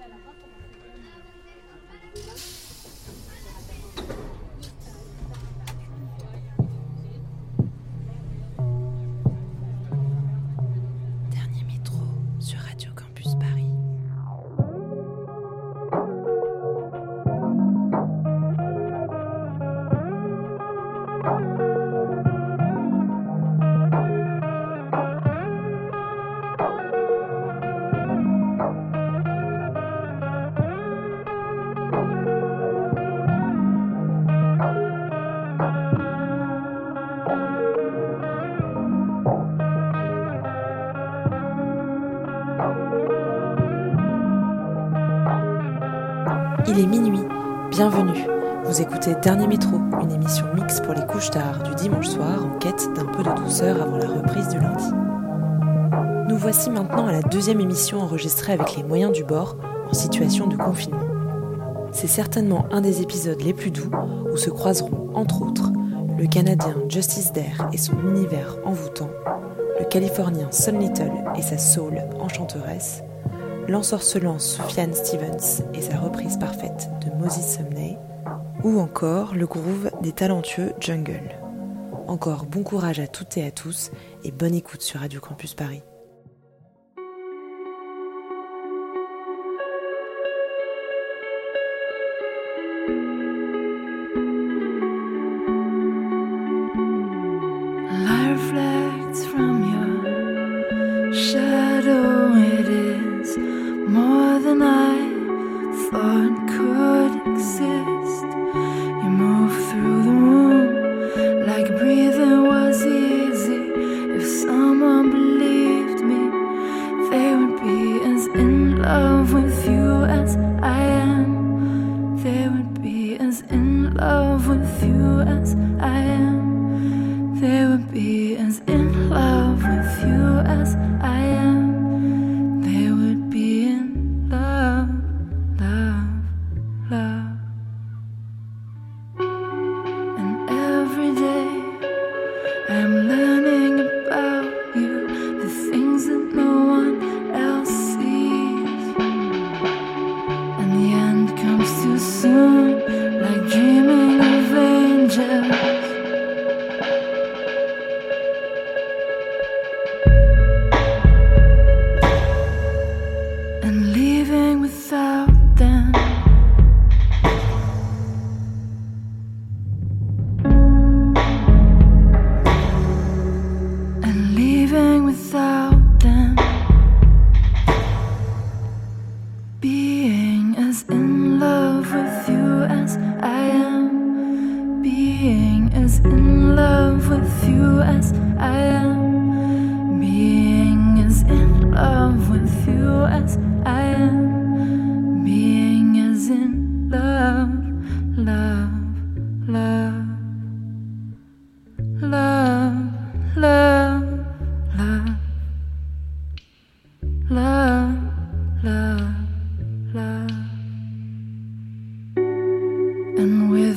Vous écoutez Dernier Métro, une émission mix pour les couches tard du dimanche soir en quête d'un peu de douceur avant la reprise du lundi. Nous voici maintenant à la deuxième émission enregistrée avec les moyens du bord en situation de confinement. C'est certainement un des épisodes les plus doux où se croiseront, entre autres, le Canadien Justice Dare et son univers envoûtant, le Californien Sun Little et sa soul enchanteresse, l'ensorcelant Sufjan Stevens et sa reprise parfaite de Moses Sumney, ou encore le groove des talentueux Jungle. Encore bon courage à toutes et à tous et bonne écoute sur Radio Campus Paris.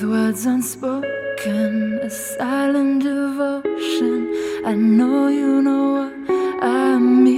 With words unspoken, a silent devotion. I know you know what I mean.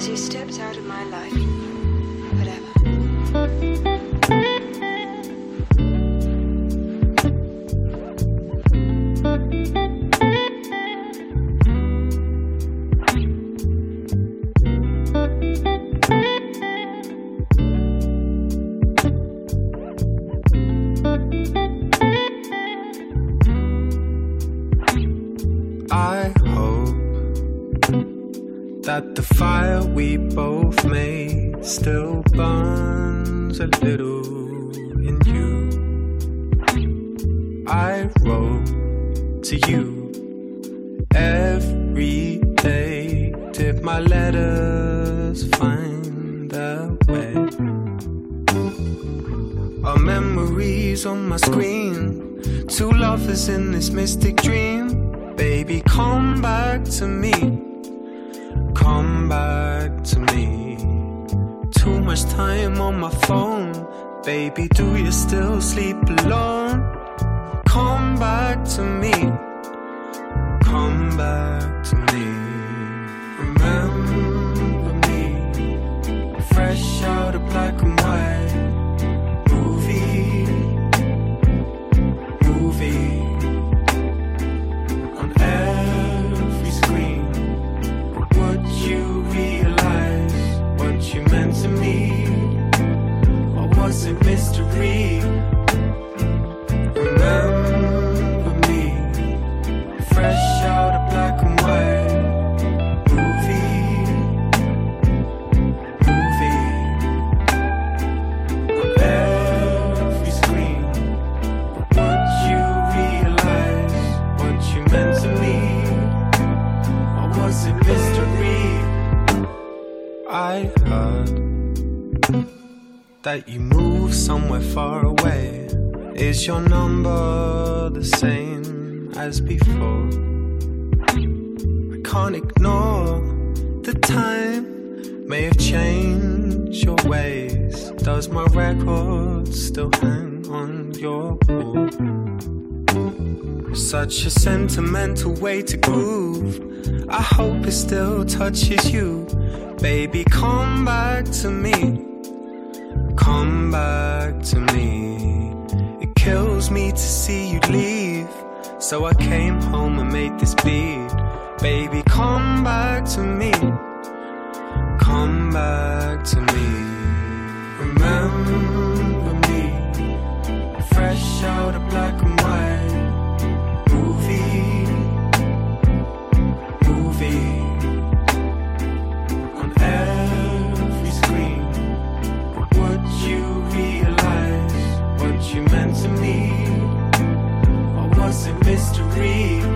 As you stepped out of my life, still a little in you. I wrote to you every day. Did my letters find their way? Our memories on my screen. Two lovers in this mystic dream. Baby, come back to me. Come back to me too much time on my phone. Baby, do you still sleep alone? Come back to me. Come back. that you move somewhere far away. Is your number the same as before? I can't ignore the time may have changed your ways. Does my record still hang on your wall? Such a sentimental way to groove. I hope it still touches you. Baby, come back to me. Come back to me. It kills me to see you leave. So I came home and made this beat. Baby, come back to me. Come back to me. Remember me. Fresh out of black mystery?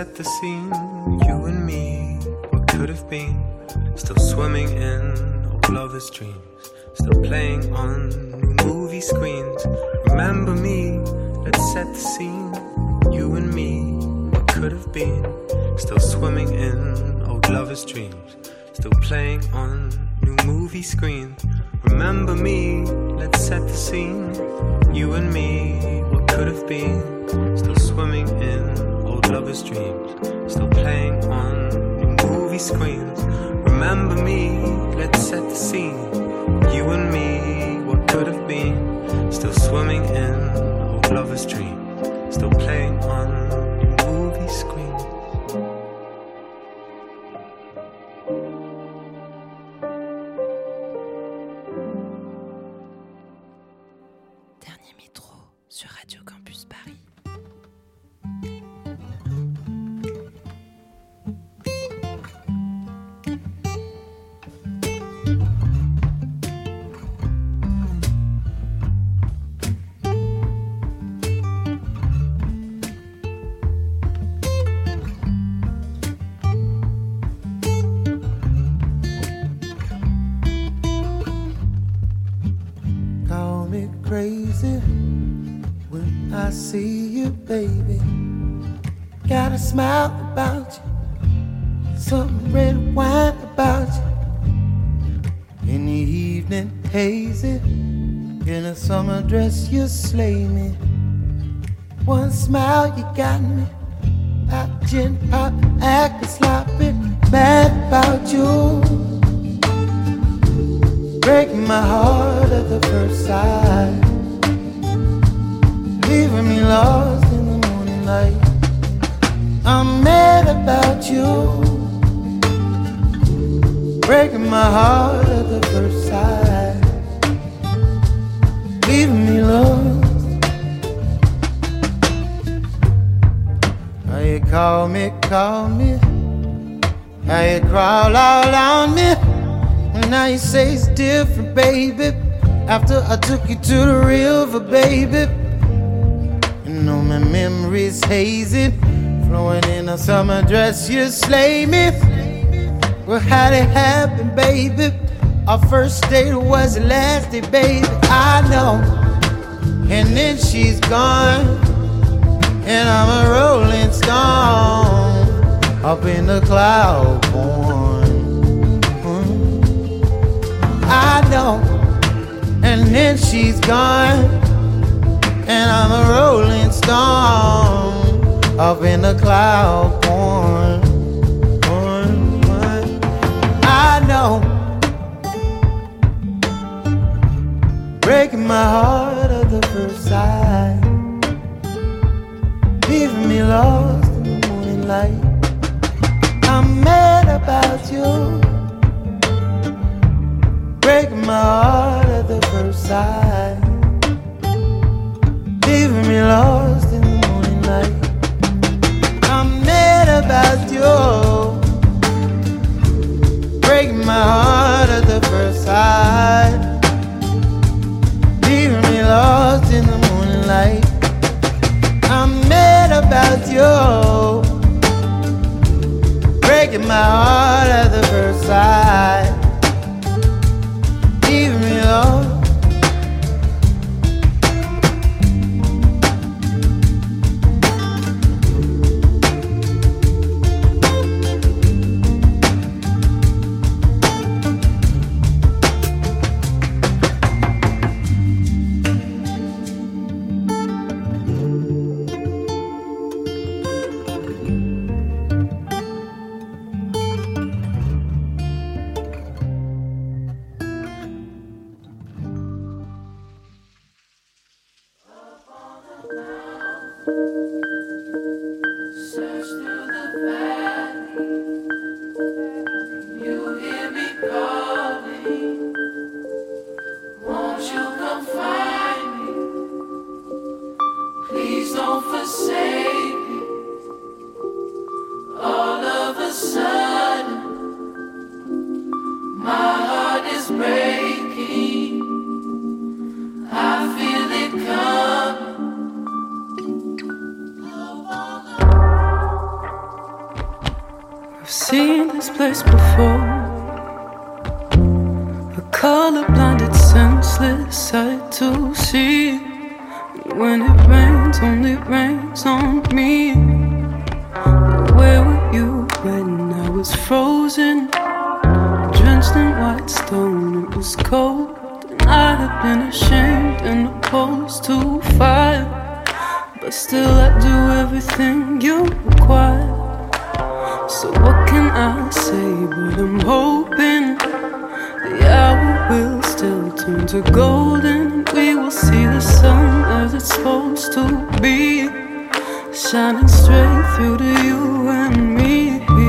Set the scene. You and me, what could have been. Still swimming in old lovers' dreams. Still playing on movie screens. Remember me, let's set the scene. You and me, what could have been. Still swimming in old lovers' dreams. Still playing on new movie screens. Remember me, let's set the scene. You and me, what could have been. Still swimming in old lovers' dreams. Still playing on movie screens. Remember me, let's set the scene. You and me, what could have been. Still swimming in old lovers' dreams. Still playing red wine about you. In the evening, hazy, in a summer dress, you slay me. One smile, you got me. Pop, gin, pop, acting sloppy, mad about you breaking my heart at the first sight, leaving me lost in the morning light. I'm mad about you, breaking my heart at the first sight, leaving me lost. How you call me, call me, how you crawl all on me. Now you say it's different, baby. After I took you to the river, baby. You know my memory's hazy, flowing in a summer dress. You slay me. Well, how'd it happen, baby? Our first date was the last day, baby. I know. And then she's gone, and I'm a rolling stone. up in the cloud born. Mm. I know, and then she's gone, and I'm a rolling stone up in the cloud born. I breaking my heart at the first sight, leaving me lost in the morning light. I'm mad about you. Breaking my heart at the first sight. Leaving me lost my heart see. When it rains, only rains on me. Where were you when I was frozen? Drenched in white stone, it was cold. And I'd have been ashamed and opposed to fire. But still, I do everything you require. So, what can I say? But I'm hoping the hour will still turn to golden we will see the sun as it's supposed to be, shining straight through to you and me.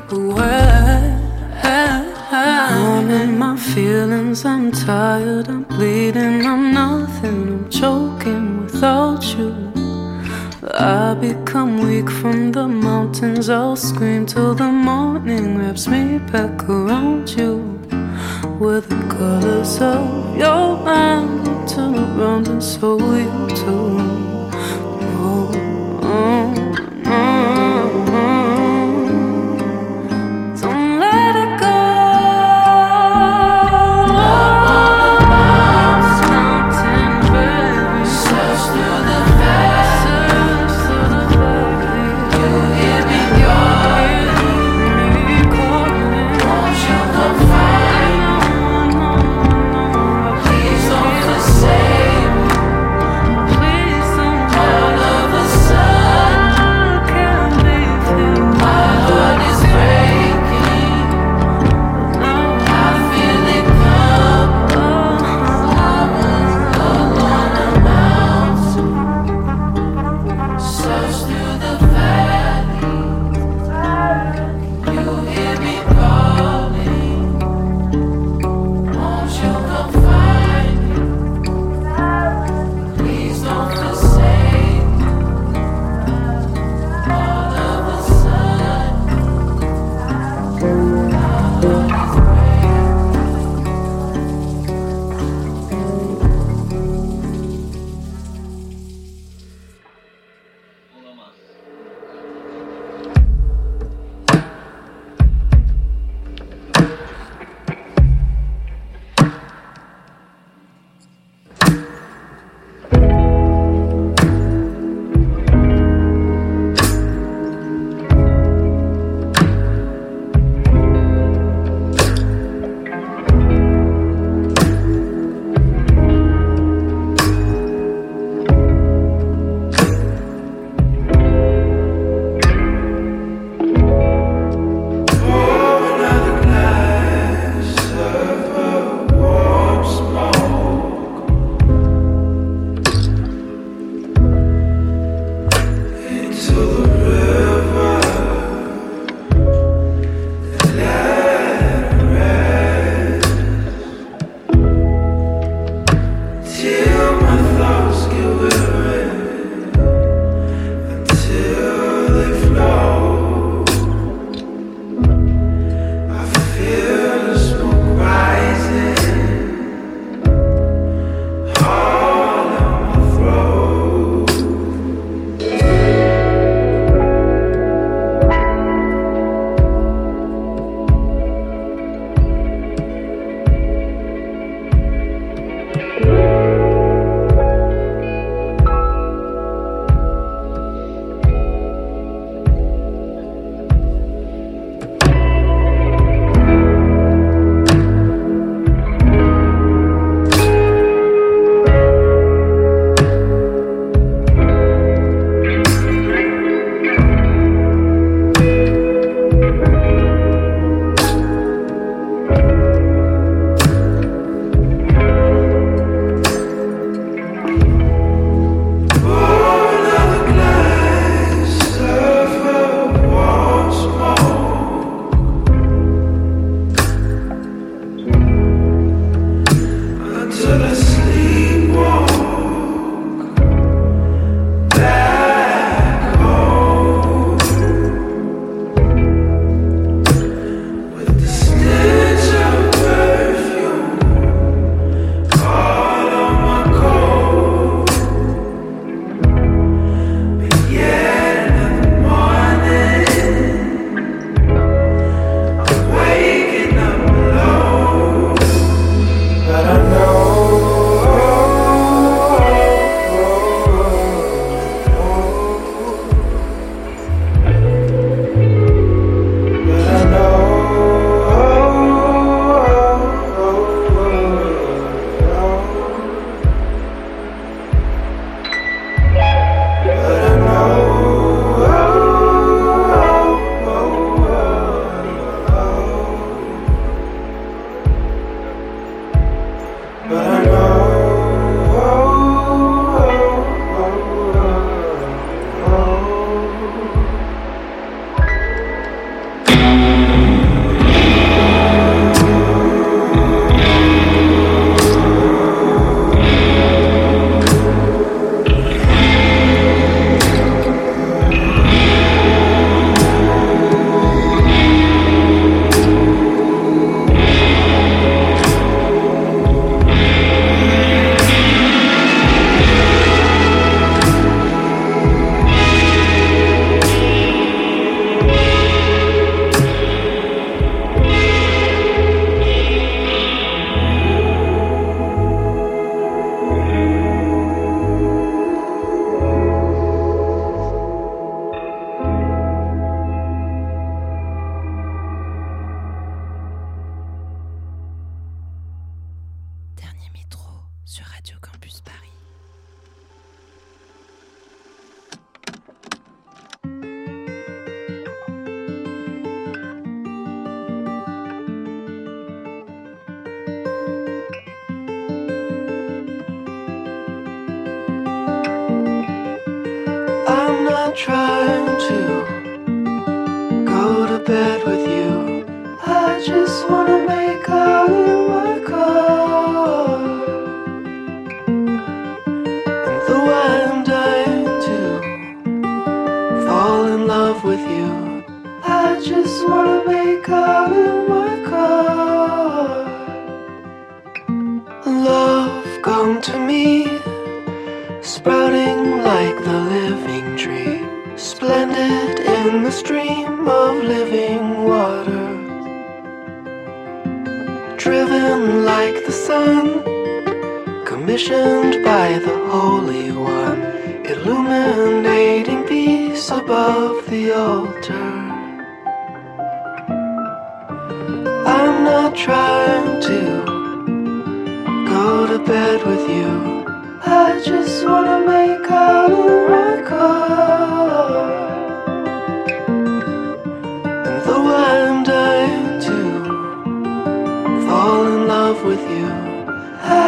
people were. in my feelings, I'm tired, I'm bleeding, I'm nothing, I'm choking without you. I become weak from the mountains, I'll scream till the morning wraps me back around you. With the colors of your mind, turn around and so you too.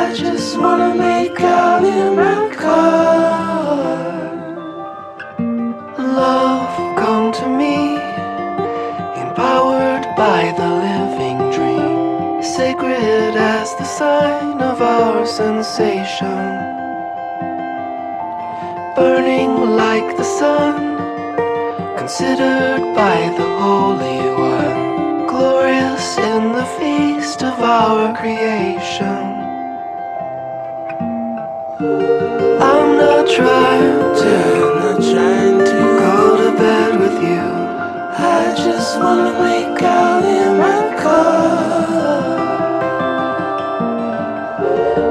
I just wanna make out in my car. Love, come to me, empowered by the living dream, sacred as the sign of our sensation, burning like the sun, considered by the Holy One, glorious in the feast of our creation. tried to, I'm not trying to go to bed with you. I just wanna make out in my car.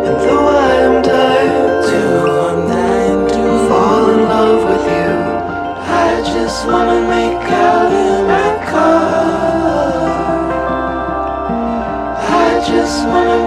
And though I'm tired to, I'm dying to fall in love with you. I just wanna make out in my car. I just wanna.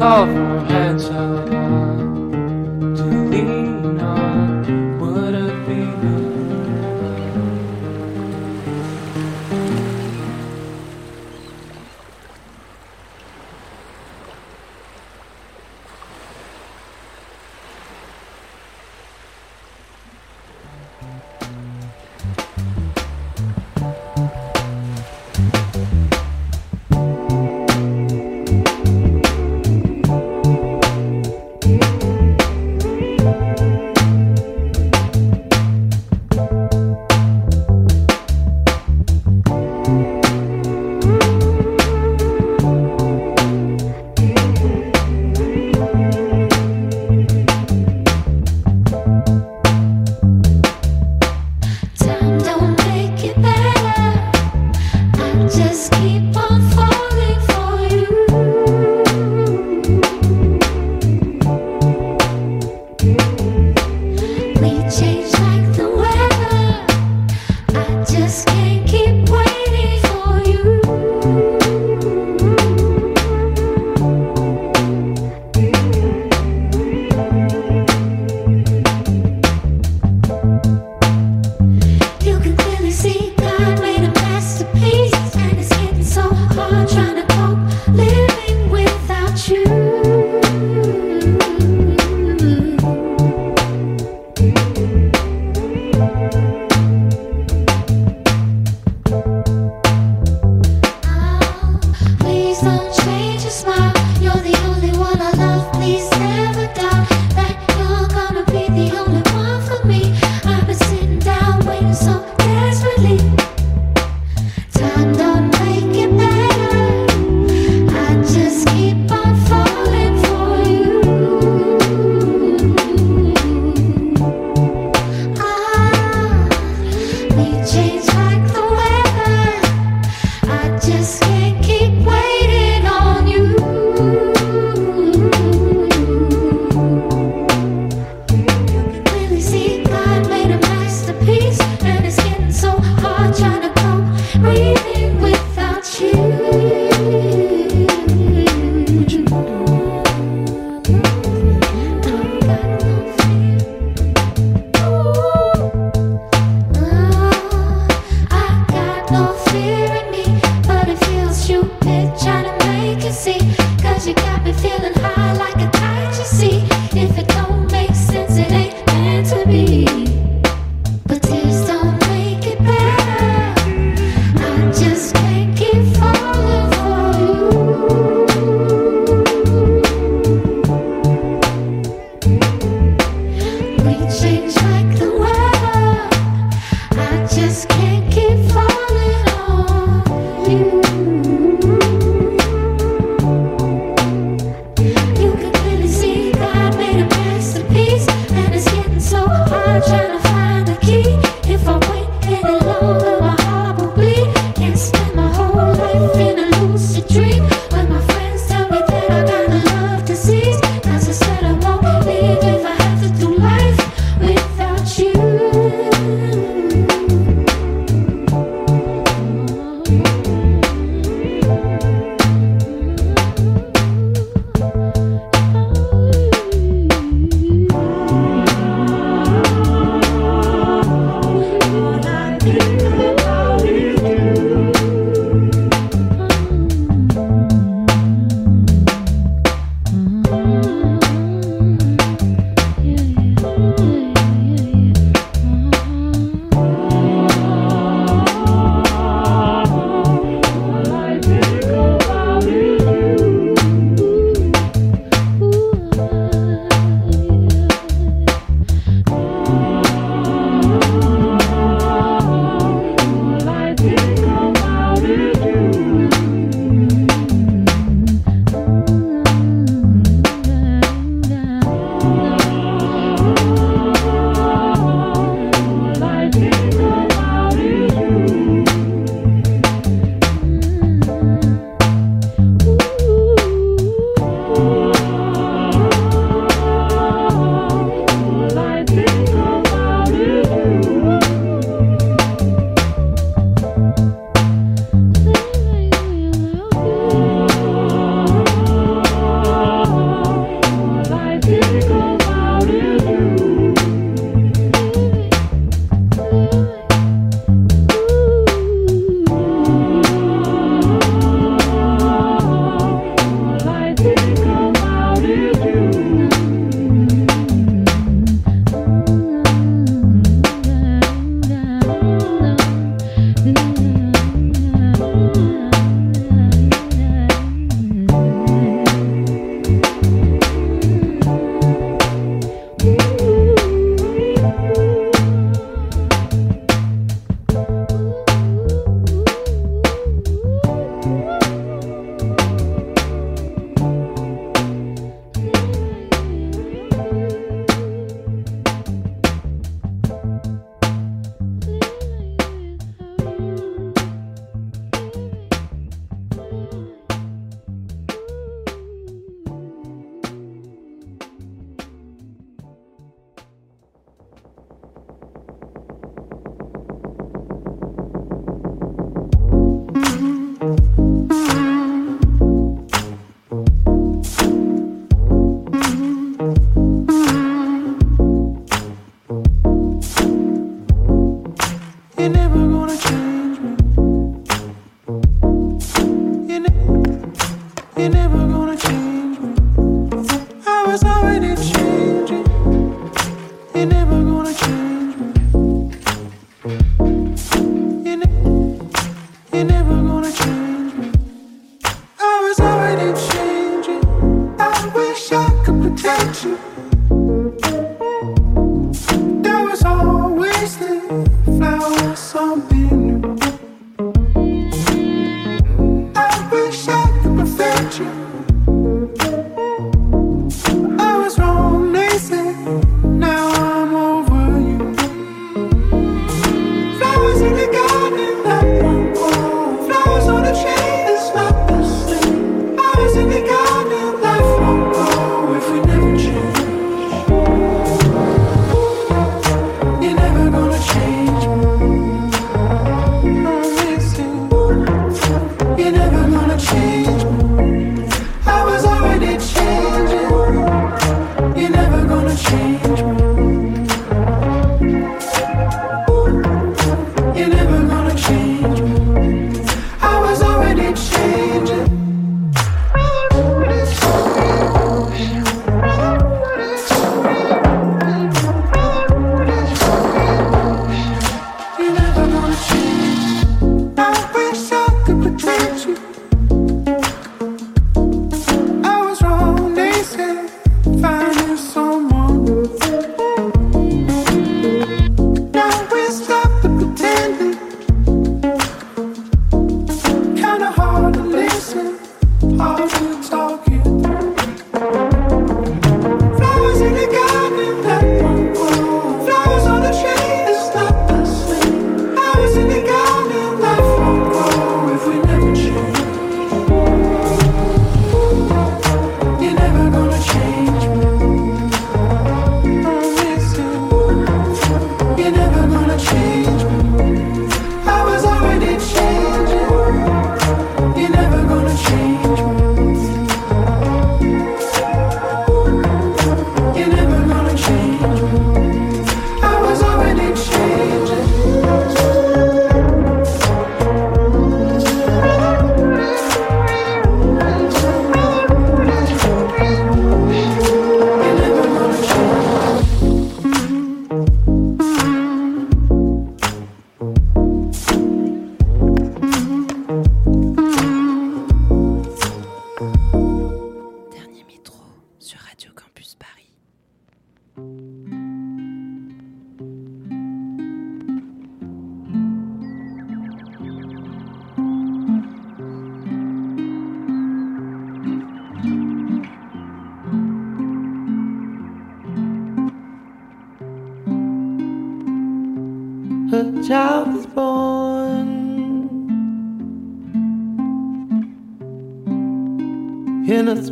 call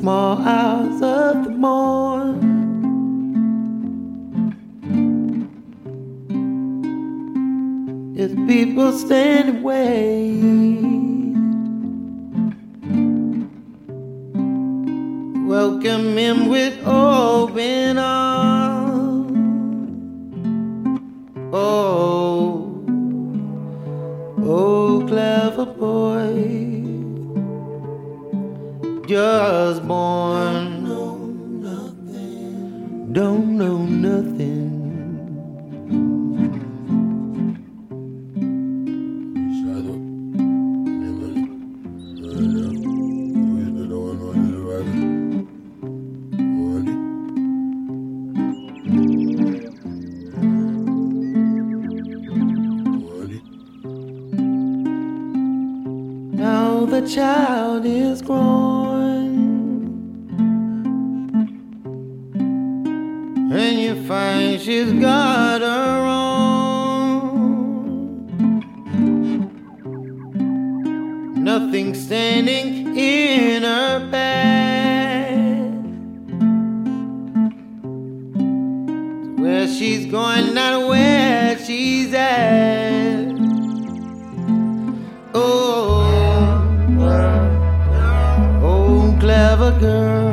small hours of the morn. If people stand wait. Welcome him with and you find she's got her own. Nothing standing in her path. Where she's going, not where she's at. Oh, oh, clever girl.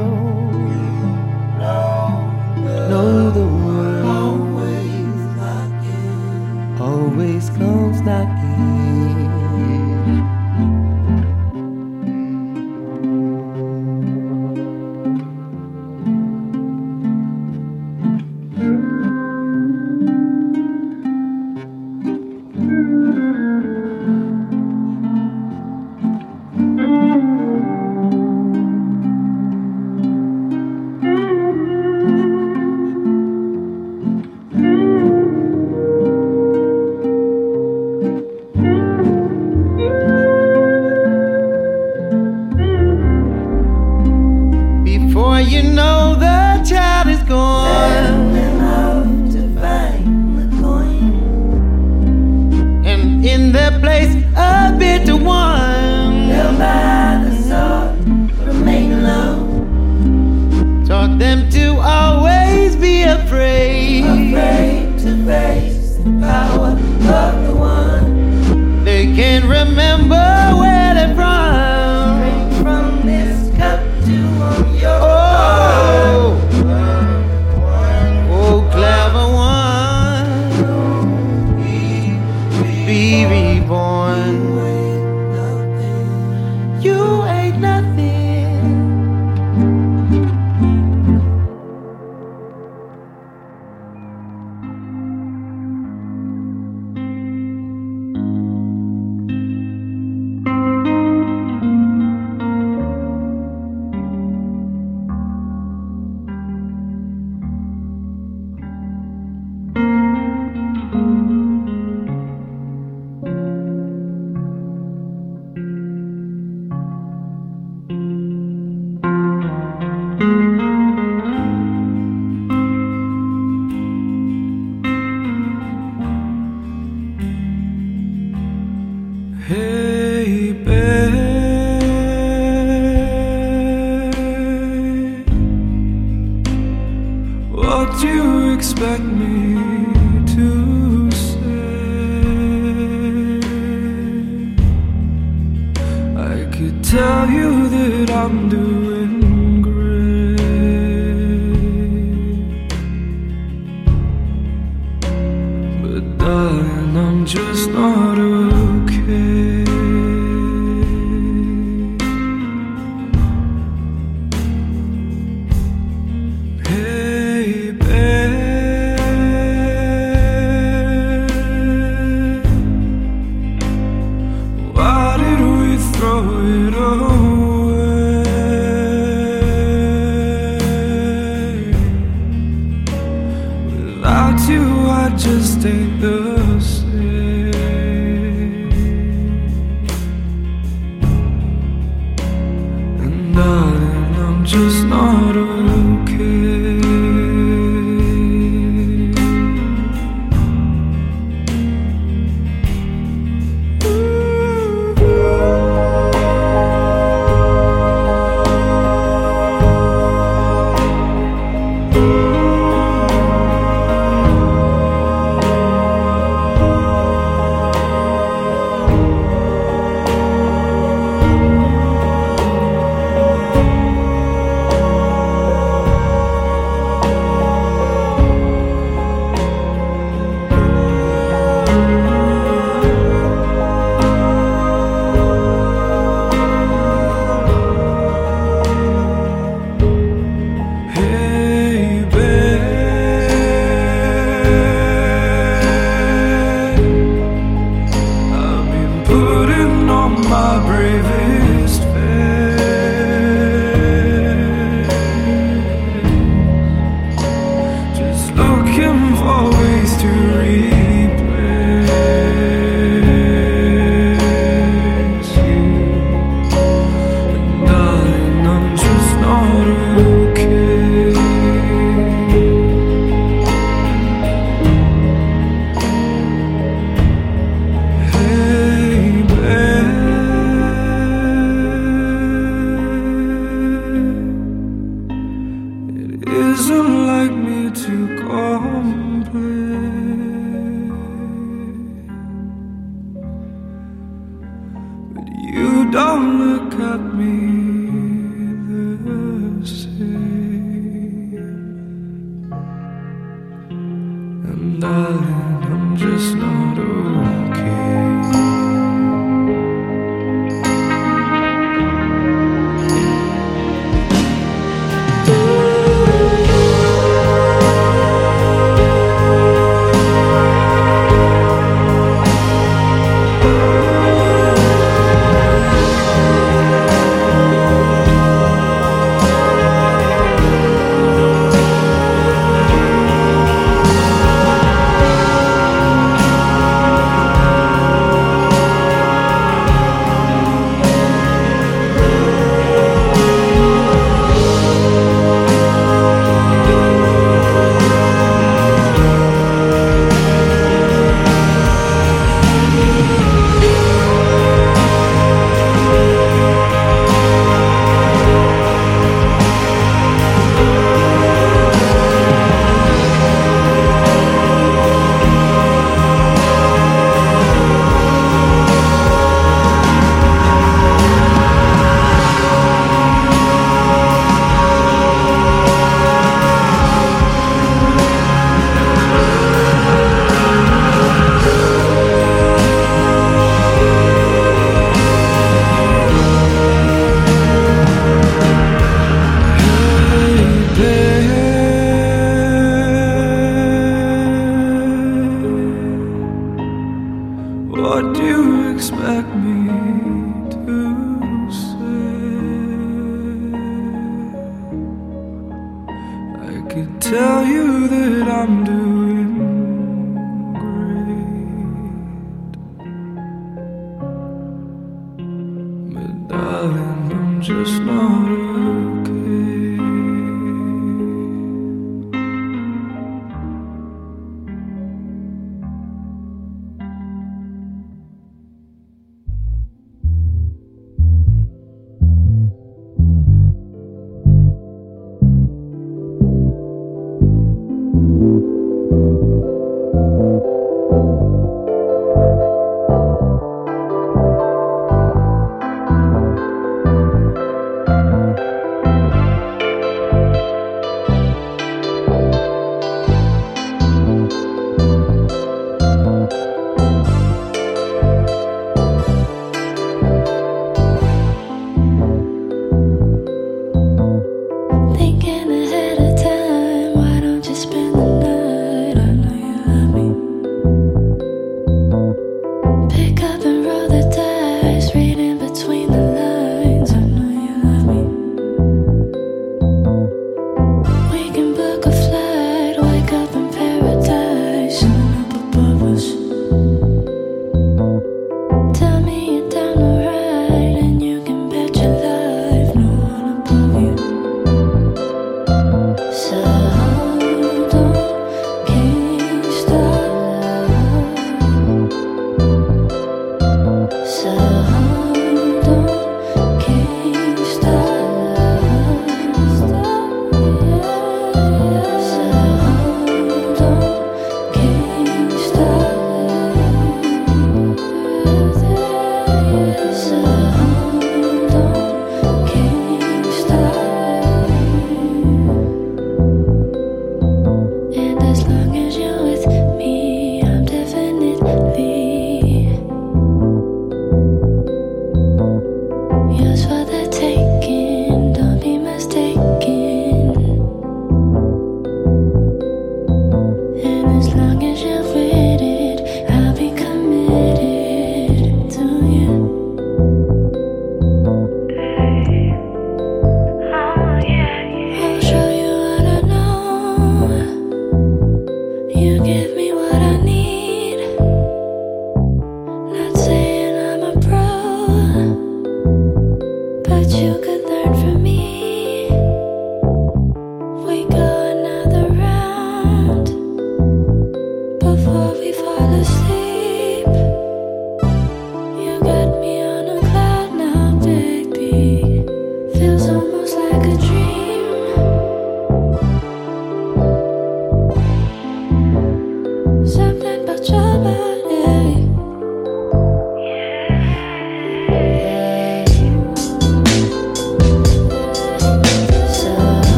Could tell you that I'm doing